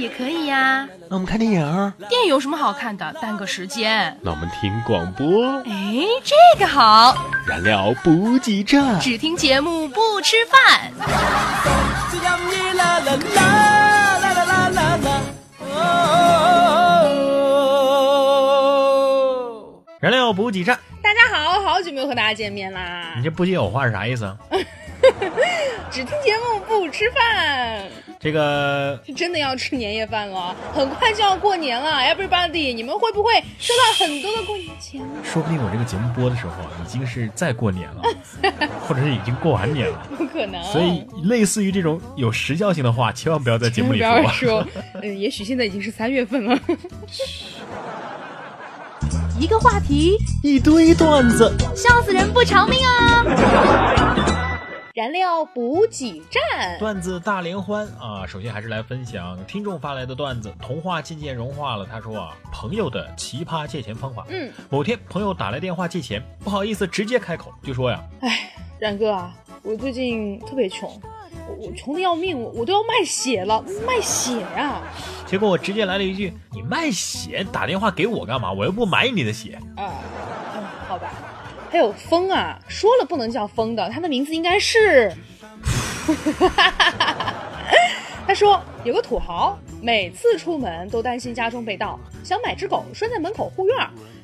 也可以呀。那我们看电影。电影有什么好看的？耽搁时间。那我们听广播。哎，这个好。燃料补给站。只听节目不吃饭。燃料补给站。大家好，好久没有和大家见面啦。你这不接我话是啥意思？只听节目不吃饭，这个是真的要吃年夜饭了，很快就要过年了，Everybody，你们会不会收到很多的过年钱？说不定我这个节目播的时候已经是在过年了，或者是已经过完年了，不可能。所以类似于这种有时效性的话，千万不要在节目里说。不要说，嗯，也许现在已经是三月份了。一个话题，一堆段子，笑死人不偿命啊！燃料补给站，段子大联欢啊！首先还是来分享听众发来的段子，童话渐渐融化了。他说啊，朋友的奇葩借钱方法。嗯，某天朋友打来电话借钱，不好意思直接开口就说呀，哎，冉哥啊，我最近特别穷，我我穷的要命，我我都要卖血了，卖血呀！结果我直接来了一句，你卖血打电话给我干嘛？我又不买你的血。啊。还有风啊，说了不能叫风的，他的名字应该是。他说有个土豪，每次出门都担心家中被盗，想买只狗拴在门口护院，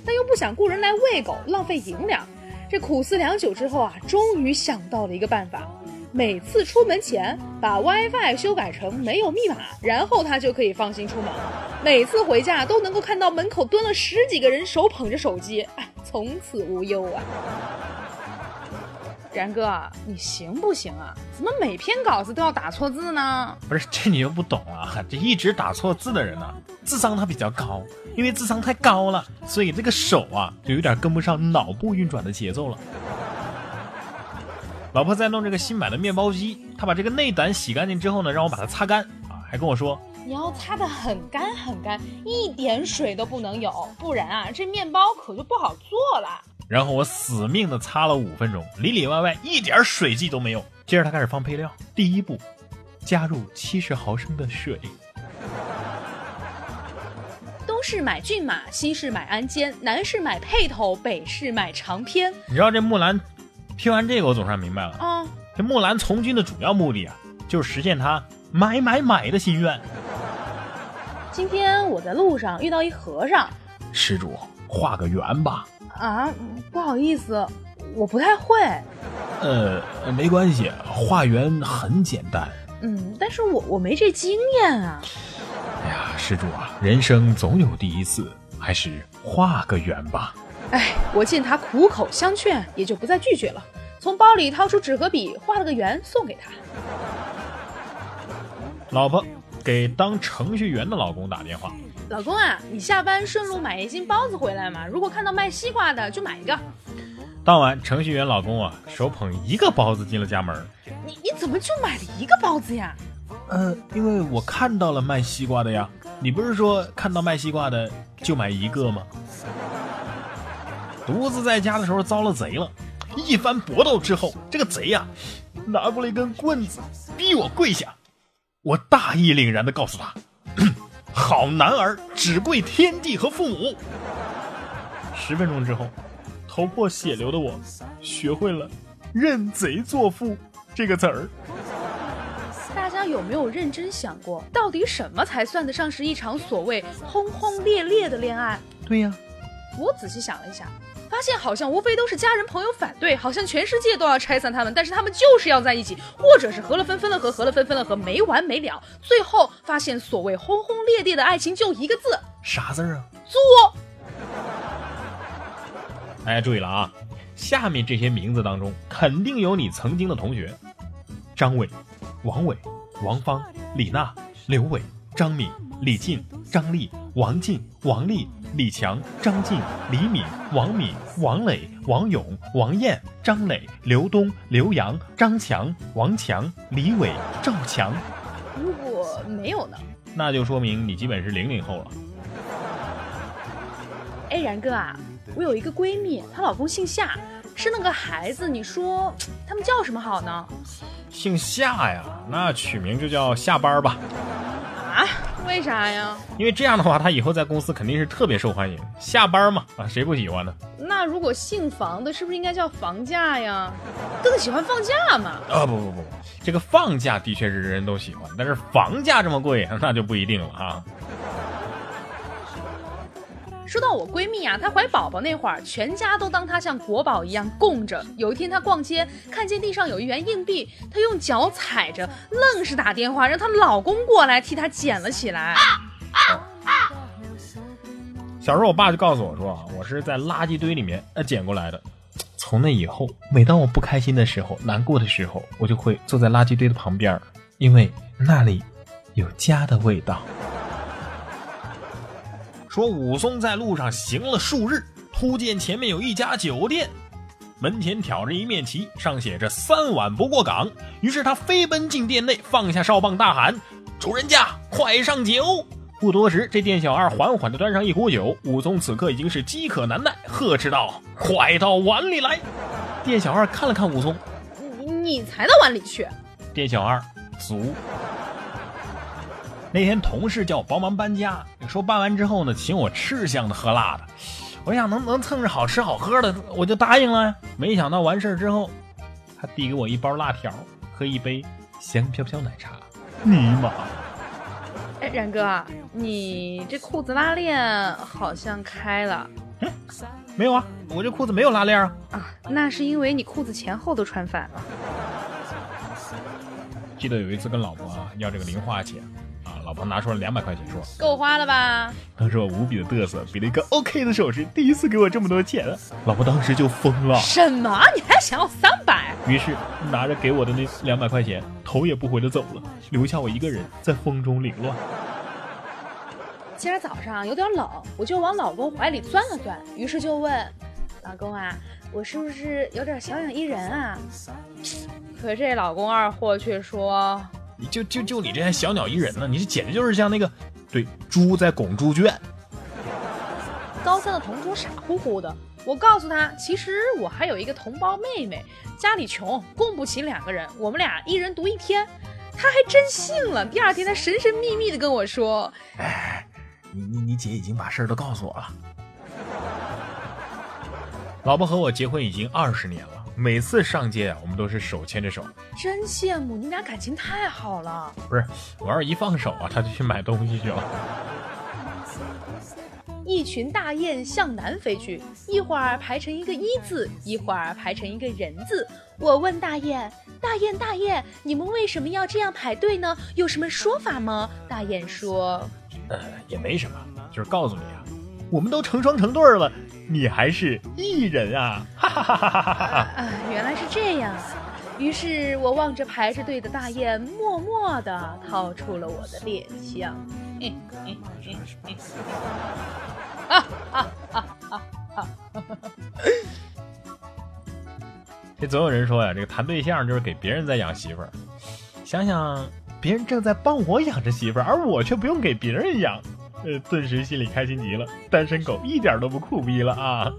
但又不想雇人来喂狗，浪费银两。这苦思良久之后啊，终于想到了一个办法：每次出门前把 WiFi 修改成没有密码，然后他就可以放心出门。每次回家都能够看到门口蹲了十几个人，手捧着手机。从此无忧啊，然哥，你行不行啊？怎么每篇稿子都要打错字呢？不是，这你又不懂啊！这一直打错字的人呢，智商他比较高，因为智商太高了，所以这个手啊就有点跟不上脑部运转的节奏了。老婆在弄这个新买的面包机，她把这个内胆洗干净之后呢，让我把它擦干啊，还跟我说。你要擦的很干很干，一点水都不能有，不然啊，这面包可就不好做了。然后我死命的擦了五分钟，里里外外一点水迹都没有。接着他开始放配料，第一步，加入七十毫升的水。东市买骏马，西市买鞍鞯，南市买辔头，北市买长篇。你知道这木兰，听完这个我总算明白了啊，这木兰从军的主要目的啊，就是实现她买买买的心愿。今天我在路上遇到一和尚，施主画个圆吧。啊，不好意思，我不太会。呃，没关系，画圆很简单。嗯，但是我我没这经验啊。哎呀，施主啊，人生总有第一次，还是画个圆吧。哎，我见他苦口相劝，也就不再拒绝了。从包里掏出纸和笔，画了个圆送给他。老婆。给当程序员的老公打电话，老公啊，你下班顺路买一斤包子回来嘛？如果看到卖西瓜的，就买一个。当晚，程序员老公啊，手捧一个包子进了家门。你你怎么就买了一个包子呀？呃，因为我看到了卖西瓜的呀。你不是说看到卖西瓜的就买一个吗？独自在家的时候遭了贼了，一番搏斗之后，这个贼呀，拿过来一根棍子，逼我跪下。我大义凛然地告诉他：“ 好男儿只跪天地和父母。”十分钟之后，头破血流的我学会了“认贼作父”这个词儿。大家有没有认真想过，到底什么才算得上是一场所谓轰轰烈烈的恋爱？对呀，我仔细想了一下。发现好像无非都是家人朋友反对，好像全世界都要拆散他们，但是他们就是要在一起，或者是合了分分了合，合了分分了合，没完没了。最后发现所谓轰轰烈烈的爱情就一个字，啥字啊？作。大家注意了啊，下面这些名字当中肯定有你曾经的同学：张伟、王伟、王芳、李娜、刘伟、张敏、李静、张丽、王静、王丽、李强、张晋、李敏、王敏、王磊、王勇、王艳、张磊、刘东、刘洋、张强、王强、李伟、赵强。如果没有呢？那就说明你基本是零零后了。哎，然哥啊，我有一个闺蜜，她老公姓夏，生了个孩子，你说他们叫什么好呢？姓夏呀，那取名就叫下班吧。啊？为啥呀？因为这样的话，他以后在公司肯定是特别受欢迎。下班嘛，啊，谁不喜欢呢？那如果姓房的，是不是应该叫房价呀？哥哥喜欢放假嘛？啊，不不不，这个放假的确是人人都喜欢，但是房价这么贵，那就不一定了啊。说到我闺蜜啊，她怀宝宝那会儿，全家都当她像国宝一样供着。有一天她逛街，看见地上有一元硬币，她用脚踩着，愣是打电话让她老公过来替她捡了起来。小时候我爸就告诉我说啊，我是在垃圾堆里面呃捡过来的。从那以后，每当我不开心的时候、难过的时候，我就会坐在垃圾堆的旁边，因为那里有家的味道。说武松在路上行了数日，突见前面有一家酒店，门前挑着一面旗，上写着“三碗不过岗”。于是他飞奔进店内，放下哨棒，大喊：“主人家，快上酒！”不多时，这店小二缓缓地端上一壶酒。武松此刻已经是饥渴难耐，呵斥道：“快到碗里来！”店小二看了看武松，你你才到碗里去。店小二足。那天同事叫我帮忙搬家，说搬完之后呢，请我吃香的喝辣的。我想能能蹭着好吃好喝的，我就答应了呀。没想到完事之后，他递给我一包辣条和一杯香飘飘奶茶。尼玛！哎，冉哥，你这裤子拉链好像开了。没有啊，我这裤子没有拉链啊。啊，那是因为你裤子前后都穿反了。记得有一次跟老婆啊要这个零花钱。老婆拿出了两百块钱，说：“够花了吧？”当时我无比的嘚瑟，比了一个 OK 的手势，第一次给我这么多钱，老婆当时就疯了。什么？你还想要三百？于是拿着给我的那两百块钱，头也不回的走了，留下我一个人在风中凌乱。今儿早上有点冷，我就往老公怀里钻了钻，于是就问老公啊：“我是不是有点小鸟依人啊？”可这老公二货却说。你就就就你这还小鸟依人呢？你这简直就是像那个，对，猪在拱猪圈。高三的同桌傻乎乎的，我告诉他，其实我还有一个同胞妹妹，家里穷，供不起两个人，我们俩一人读一天。他还真信了。第二天，他神神秘秘的跟我说：“哎，你你你姐已经把事儿都告诉我了。老婆和我结婚已经二十年了。”每次上街啊，我们都是手牵着手，真羡慕你们俩感情太好了。不是，我要是一放手啊，他就去买东西去了。一群大雁向南飞去，一会儿排成一个一字，一会儿排成一个人字。我问大雁：“大雁，大雁，你们为什么要这样排队呢？有什么说法吗？”大雁说：“呃，也没什么，就是告诉你啊，我们都成双成对了。”你还是艺人啊！哈哈哈哈哈哈！啊，原来是这样啊！于是我望着排着队的大雁，默默地掏出了我的猎枪。这总有人说呀，这个谈对象就是给别人在养媳妇儿。想想别人正在帮我养着媳妇儿，而我却不用给别人养。呃，顿时心里开心极了，单身狗一点都不酷逼了啊！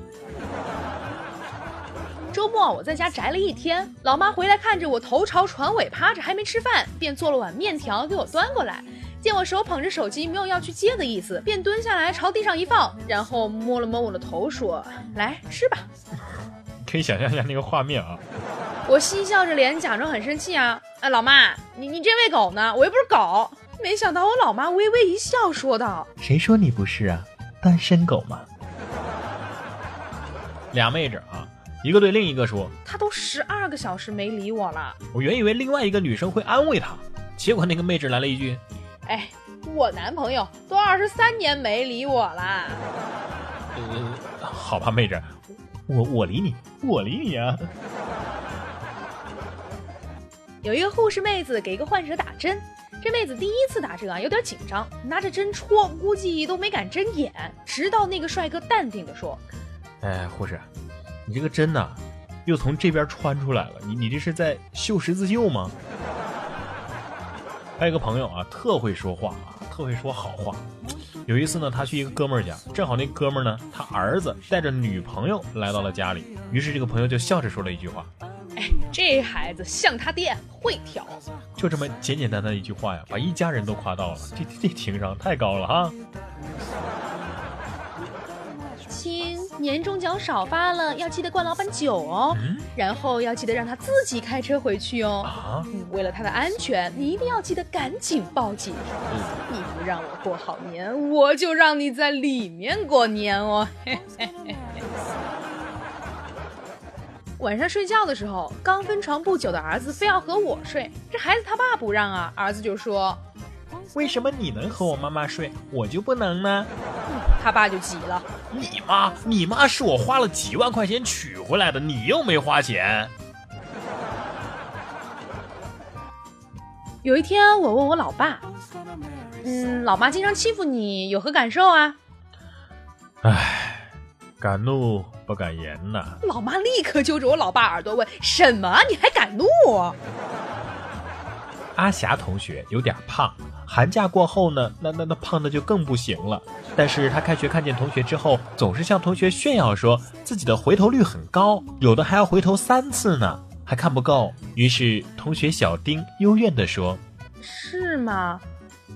周末我在家宅了一天，老妈回来看着我头朝床尾趴着，还没吃饭，便做了碗面条给我端过来。见我手捧着手机，没有要去接的意思，便蹲下来朝地上一放，然后摸了摸我的头，说：“来吃吧。”可以想象一下那个画面啊！我嬉笑着脸，假装很生气啊！哎，老妈，你你这喂狗呢？我又不是狗。没想到我老妈微微一笑，说道：“谁说你不是啊？单身狗嘛？”俩妹子啊，一个对另一个说：“他都十二个小时没理我了。”我原以为另外一个女生会安慰他，结果那个妹子来了一句：“哎，我男朋友都二十三年没理我了。”呃，好吧，妹子，我我理你，我理你啊。有一个护士妹子给一个患者打针。这妹子第一次打针啊，有点紧张，拿着针戳，估计都没敢睁眼。直到那个帅哥淡定的说：“哎，护士，你这个针呐，又从这边穿出来了，你你这是在绣十字绣吗？”还有个朋友啊，特会说话啊，特会说好话。有一次呢，他去一个哥们儿家，正好那哥们儿呢，他儿子带着女朋友来到了家里，于是这个朋友就笑着说了一句话。哎，这孩子像他爹，会挑。就这么简简单单一句话呀，把一家人都夸到了，这这情商太高了哈。亲，年终奖少发了，要记得灌老板酒哦。然后要记得让他自己开车回去哦。啊，为了他的安全，你一定要记得赶紧报警。你不让我过好年，我就让你在里面过年哦。嘿嘿嘿晚上睡觉的时候，刚分床不久的儿子非要和我睡，这孩子他爸不让啊，儿子就说：“为什么你能和我妈妈睡，我就不能呢？”他爸就急了：“你妈，你妈是我花了几万块钱娶回来的，你又没花钱。”有一天，我问我老爸：“嗯，老妈经常欺负你，有何感受啊？”唉，敢怒。不敢言呐！老妈立刻揪着我老爸耳朵问：“什么？你还敢怒？”阿霞同学有点胖，寒假过后呢，那那那胖的就更不行了。但是他开学看见同学之后，总是向同学炫耀说自己的回头率很高，有的还要回头三次呢，还看不够。于是同学小丁幽怨地说：“是吗？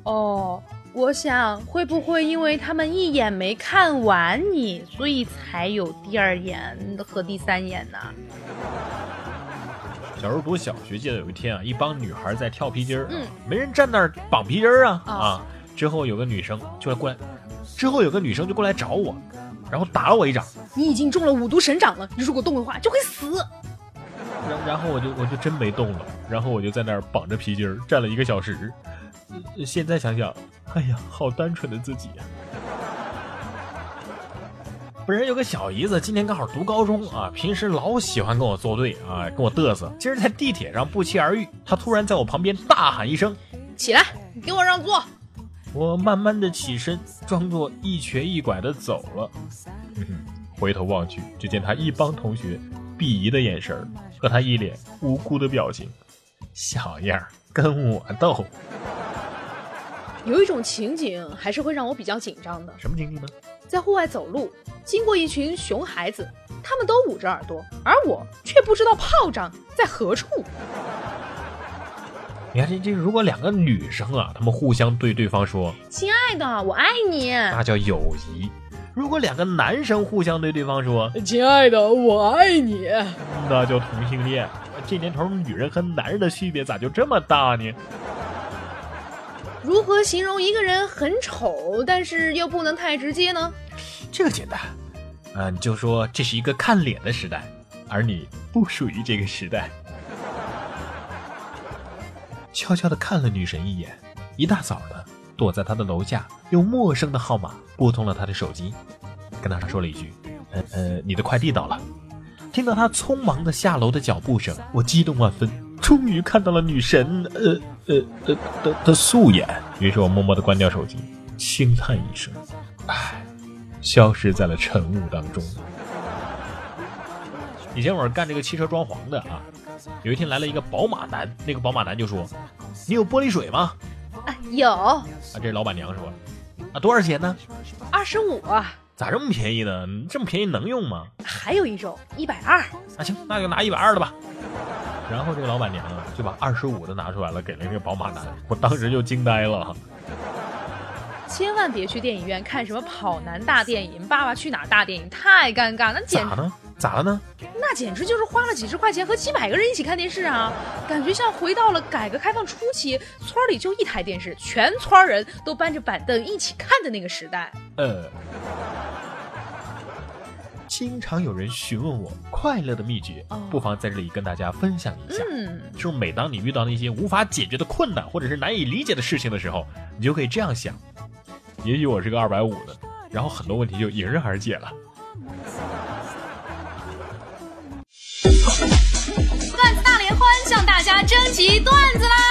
哦。”我想，会不会因为他们一眼没看完你，所以才有第二眼和第三眼呢？小时候读小学，记得有一天啊，一帮女孩在跳皮筋儿，嗯，没人站那儿绑皮筋儿啊啊！之后有个女生就来过来，之后有个女生就过来找我，然后打了我一掌。你已经中了五毒神掌了，你如果动的话就会死。然然后我就我就真没动了，然后我就在那儿绑着皮筋儿站了一个小时。现在想想。哎呀，好单纯的自己呀！本人有个小姨子，今年刚好读高中啊，平时老喜欢跟我作对啊，跟我嘚瑟。今儿在地铁上不期而遇，她突然在我旁边大喊一声：“起来，给我让座！”我慢慢的起身，装作一瘸一拐的走了。回头望去，只见他一帮同学鄙夷的眼神和他一脸无辜的表情。小样儿，跟我斗！有一种情景还是会让我比较紧张的。什么情景呢？在户外走路，经过一群熊孩子，他们都捂着耳朵，而我却不知道炮仗在何处。你看，这这如果两个女生啊，她们互相对对方说“亲爱的，我爱你”，那叫友谊；如果两个男生互相对对方说“亲爱的，我爱你”，那叫同性恋。这年头，女人和男人的区别咋就这么大呢？如何形容一个人很丑，但是又不能太直接呢？这个简单，嗯，就说这是一个看脸的时代，而你不属于这个时代。悄悄的看了女神一眼，一大早的躲在她的楼下，用陌生的号码拨通了她的手机，跟她说了一句：“呃呃，你的快递到了。”听到她匆忙的下楼的脚步声，我激动万分。终于看到了女神，呃呃的的的素颜。于是我默默的关掉手机，轻叹一声，唉，消失在了晨雾当中。以前我是干这个汽车装潢的啊，有一天来了一个宝马男，那个宝马男就说：“你有玻璃水吗？”啊，有。啊，这是老板娘说：“啊，多少钱呢？”二十五。咋这么便宜呢？这么便宜能用吗？还有一种一百二。啊，行，那就拿一百二的吧。然后这个老板娘啊，就把二十五的拿出来了，给了那个宝马男。我当时就惊呆了。千万别去电影院看什么跑男大电影、爸爸去哪儿大电影，太尴尬。那简咋呢？咋了呢？那简直就是花了几十块钱和几百个人一起看电视啊，感觉像回到了改革开放初期，村里就一台电视，全村人都搬着板凳一起看的那个时代。呃。经常有人询问我快乐的秘诀，不妨在这里跟大家分享一下。嗯，就是每当你遇到那些无法解决的困难，或者是难以理解的事情的时候，你就可以这样想：也许我是个二百五的，然后很多问题就迎刃而解了。段子大联欢向大家征集段子啦！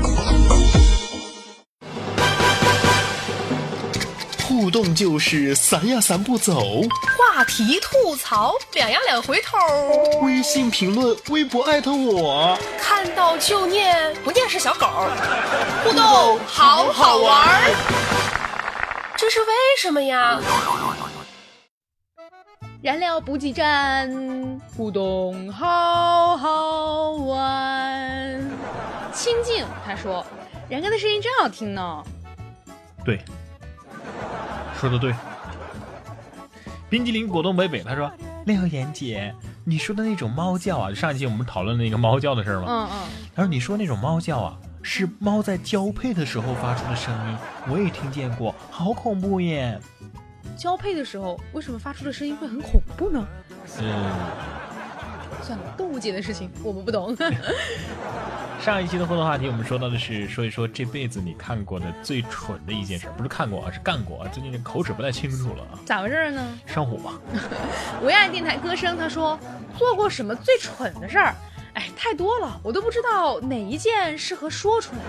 互动就是散呀散不走，话题吐槽，两呀两回头。微信评论，微博艾特我，看到就念，不念是小狗。互动好好玩，这是为什么呀？燃料补给站，互动好好玩。清静他说：“然哥的声音真好听呢。”对，说的对。冰激凌果冻北北他说：“廖岩姐，你说的那种猫叫啊，上一期我们讨论那个猫叫的事儿吗？嗯嗯，他说你说那种猫叫啊，是猫在交配的时候发出的声音，我也听见过，好恐怖耶。交配的时候为什么发出的声音会很恐怖呢？嗯，算了，动物界的事情我们不懂。上一期的互动话题我们说到的是说一说这辈子你看过的最蠢的一件事，不是看过啊，是干过啊。最近这口齿不太清楚了啊。咋回事呢？上火吧。唯爱电台歌声他说做过什么最蠢的事儿？哎，太多了，我都不知道哪一件适合说出来。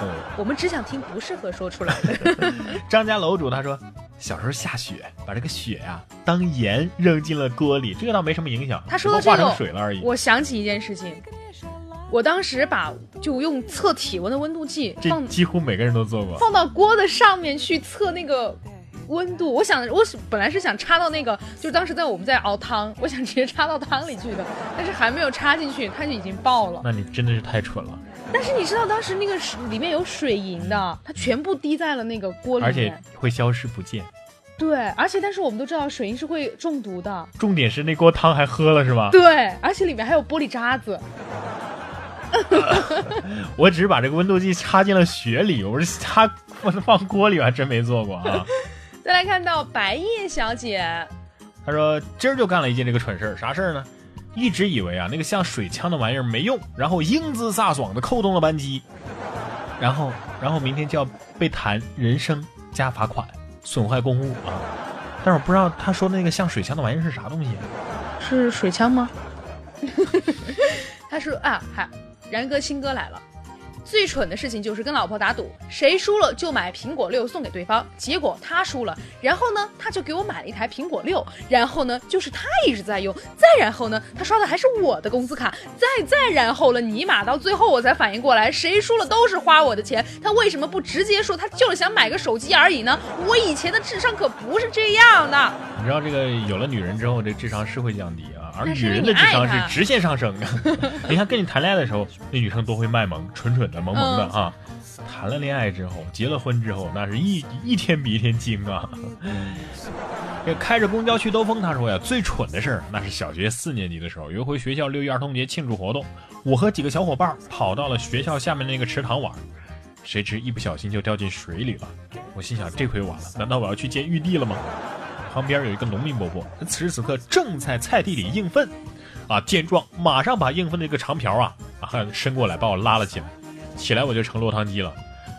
嗯，我们只想听不适合说出来的。张家楼主他说，小时候下雪，把这个雪呀、当盐扔进了锅里，这个倒没什么影响，他说的化成水了而已。我想起一件事情，我当时把就用测体温的温度计这放几乎每个人都做过。放到锅的上面去测那个温度。我想，我是本来是想插到那个，就是当时在我们在熬汤，我想直接插到汤里去的，但是还没有插进去，它就已经爆了。那你真的是太蠢了，但是你知道当时那个水里面有水银的，它全部滴在了那个锅里而且。会消失不见。对，而且但是我们都知道水银是会中毒的。重点是那锅汤还喝了是吧？对，而且里面还有玻璃渣子。我只是把这个温度计插进了雪里，我是插放放锅里，我还真没做过啊。再来看到白夜小姐，她说今儿就干了一件这个蠢事儿，啥事儿呢？一直以为啊那个像水枪的玩意儿没用，然后英姿飒爽的扣动了扳机，然后然后明天就要被弹人生加罚款，损坏公物啊。但是我不知道他说的那个像水枪的玩意儿是啥东西、啊。是水枪吗？他说啊，嗨，然哥新歌来了。最蠢的事情就是跟老婆打赌，谁输了就买苹果六送给对方。结果他输了，然后呢，他就给我买了一台苹果六，然后呢，就是他一直在用，再然后呢，他刷的还是我的工资卡，再再然后了，尼玛，到最后我才反应过来，谁输了都是花我的钱，他为什么不直接说他就是想买个手机而已呢？我以前的智商可不是这样的。你知道这个有了女人之后，这智商是会降低啊，而女人的智商是直线上升的。你看跟你谈恋爱的时候，那女生多会卖萌，蠢蠢的、萌萌的嗯啊。谈了恋爱之后，结了婚之后，那是一一天比一天精啊。这开着公交去兜风，他说呀，最蠢的事儿那是小学四年级的时候，有一回学校六一儿童节庆祝活动，我和几个小伙伴跑到了学校下面那个池塘玩，谁知一不小心就掉进水里了。我心想，这回完了，难道我要去见玉帝了吗？旁边有一个农民伯伯，他此时此刻正在菜地里应粪，啊，见状马上把应粪的这个长瓢啊啊伸过来把我拉了起来，起来我就成落汤鸡了。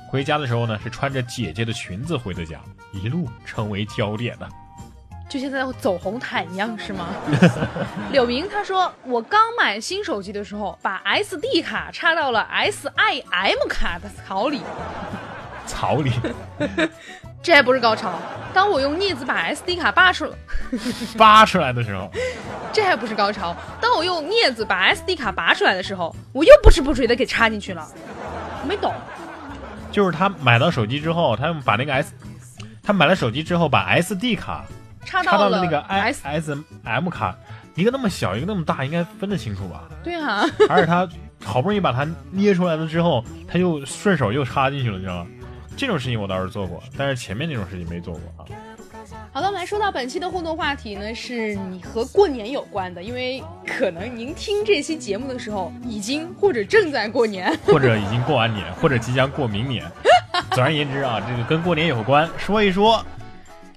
回家的时候呢，是穿着姐姐的裙子回的家，一路成为焦点呢。就像在走红毯一样是吗？柳明他说，我刚买新手机的时候，把 SD 卡插到了 SIM 卡的槽里，槽里 这还不是高潮。当我用镊子把 SD 卡拔出，拔出来的时候，这还不是高潮。当我用镊子把 SD 卡拔出来的时候，我又不知不觉的给插进去了。我没懂，就是他买到手机之后，他把那个 S，他买了手机之后把 SD 卡插插到了了那个 I S，S M 卡，一个那么小，一个那么大，应该分得清楚吧？对啊，而且他好不容易把它捏出来了之后，他又顺手又插进去了，你知道吗？这种事情我倒是做过，但是前面那种事情没做过啊。好的，我们来说到本期的互动话题呢，是你和过年有关的，因为可能您听这期节目的时候，已经或者正在过年。或者已经过完年，或者即将过明年。总而言之啊，这个跟过年有关，说一说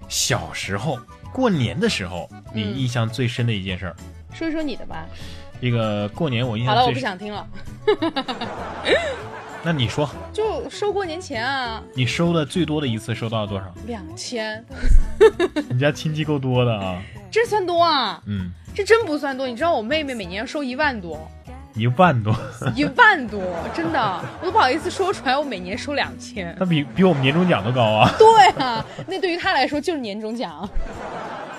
小时候过年的时候，你嗯印象最深的一件事儿。说一说你的吧。这个过年我印象好了，我不想听了。那你说，就收过年前啊，你收的最多的一次收到了多少？两千，你家亲戚够多的啊。这算多啊？嗯，这真不算多。你知道我妹妹每年收一万多，一万多，一万多，真的，我都不好意思说出来。我每年收两千。那比比我们年终奖都高啊。对啊，那对于她来说就是年终奖。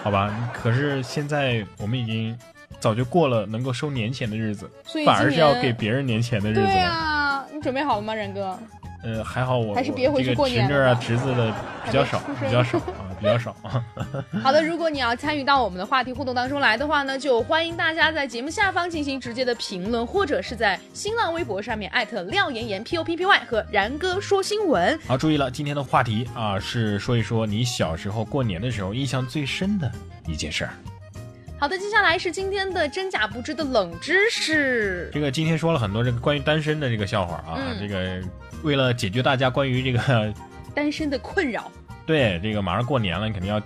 好吧，可是现在我们已经早就过了能够收年钱的日子反而是要给别人年钱的日子对了。啊，你准备好了吗，然哥？呃，还好我还是别回去过年了女啊侄子的比较少比较少啊，比较少。好的，如果你要参与到我们的话题互动当中来的话呢，就欢迎大家在节目下方进行直接的评论，或者是在新浪微博上面艾特廖岩岩 P O P P Y 和然哥说新闻。好，注意了，今天的话题啊是说一说你小时候过年的时候印象最深的一件事儿。好的，接下来是今天的真假不知的冷知识。这个今天说了很多这个关于单身的这个笑话啊，嗯这个为了解决大家关于这个 单身的困扰，对这个马上过年了，你肯定要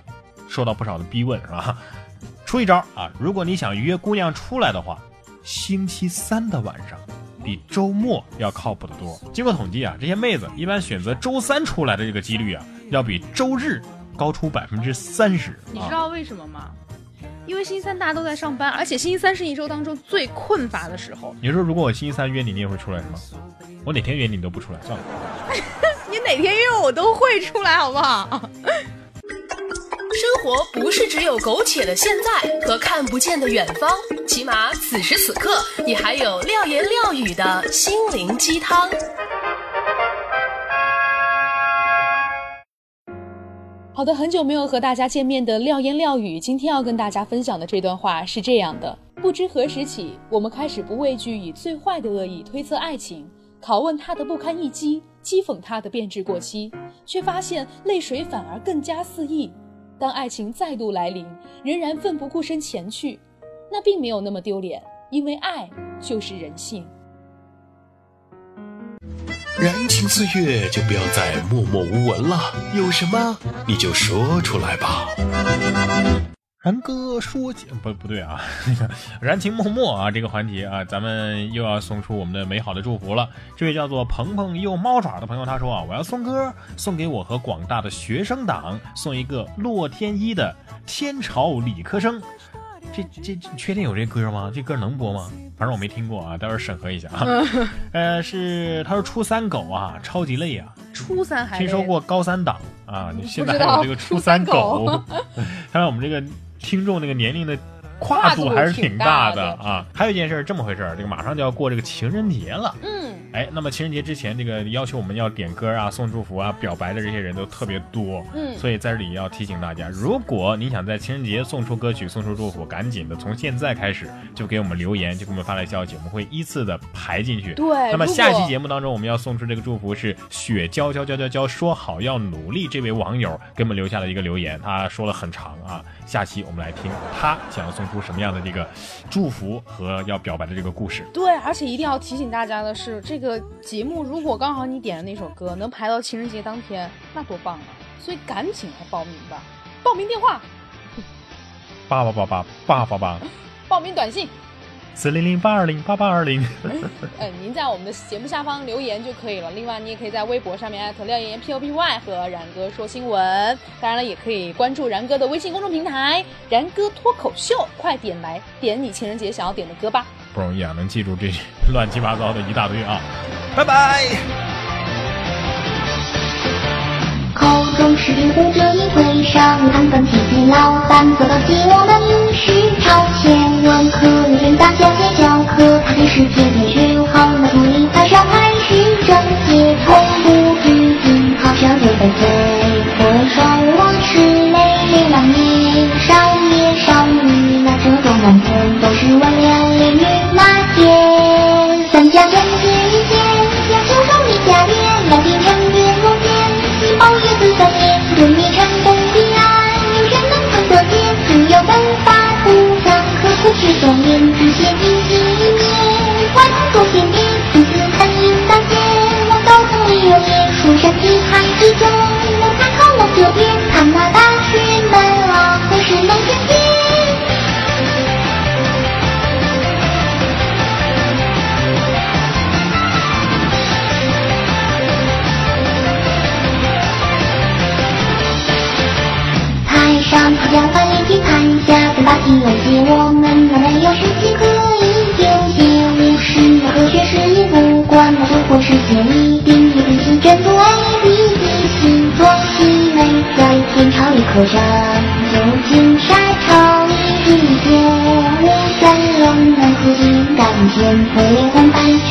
受到不少的逼问是吧？出一招啊，如果你想约姑娘出来的话，星期三的晚上比周末要靠谱的多。经过统计啊，这些妹子一般选择周三出来的这个几率啊，要比周日高出百分之三十。啊你知道为什么吗？因为星期三大家都在上班，而且星期三是一周当中最困乏的时候。你说如果我星期三约你，你也会出来是吗？我哪天约你你都不出来，算了。你哪天约我都会出来，好不好？生活不是只有苟且的现在和看不见的远方，起码此时此刻，你还有廖言廖语的心灵鸡汤。好的，很久没有和大家见面的廖言廖语，今天要跟大家分享的这段话是这样的：不知何时起，我们开始不畏惧以最坏的恶意推测爱情，拷问他的不堪一击，讥讽他的变质过期，却发现泪水反而更加肆意。当爱情再度来临，仍然奋不顾身前去，那并没有那么丢脸，因为爱就是人性。燃情岁月就不要再默默无闻了，有什么你就说出来吧。然哥说起不不对啊，那个燃情默默啊，这个环节啊，咱们又要送出我们的美好的祝福了。这位叫做鹏鹏又猫爪的朋友，他说啊，我要送歌，送给我和广大的学生党，送一个洛天依的《天朝理科生》。这这确定有这歌吗？这歌能播吗？反正我没听过啊，待会儿审核一下啊。呃，是他说初三狗啊，超级累啊，初三还听说过高三党啊，你现在还有这个初初三狗，看来我们这个听众那个年龄的跨跨度度还是挺大的啊。还有一件事儿，这么回事儿，这个马上就要过这个情人节了。嗯，哎，那么情人节之前，这个要求我们要点歌啊、送祝福啊、表白的这些人都特别多。嗯所以在这里要提醒大家，如果你想在情人节送出歌曲、送出祝福，赶紧的从现在开始就给我们留言，就给我们发来消息，我们会依次的排进去。对那么下一期节目当中，我们要送出这个祝福是雪娇娇娇娇娇说好要努力这位网友给我们留下了一个留言，他说了很长啊。下期我们来听他想要送出什么样的这个祝福和要表白的这个故事。对，而且一定要提醒大家的是，这个节目如果刚好你点的那首歌能排到情人节当天，那多棒啊！所以赶紧来报名吧，报名电话、八八八八八八八报名短信，四零零八二零八八二零。呃，您在我们的节目下方留言就可以了。另外，你也可以在微博上面艾特廖妍妍 P O P Y 和然哥说新闻。当然了，也可以关注然哥的微信公众平台“然哥脱口秀”，快点来点你情人节想要点的歌吧。不容易啊，能记住这乱七八糟的一大堆啊！拜拜。口中是护着一会上安分体贴，老板做到因为是我们还没有时间可以丢弃。无视的科学实验，不管那生活实现，一定要遵循真多爱的底线。做西美在天朝里客栈，走进沙场一瞬间，我在龙门附近感天回红半。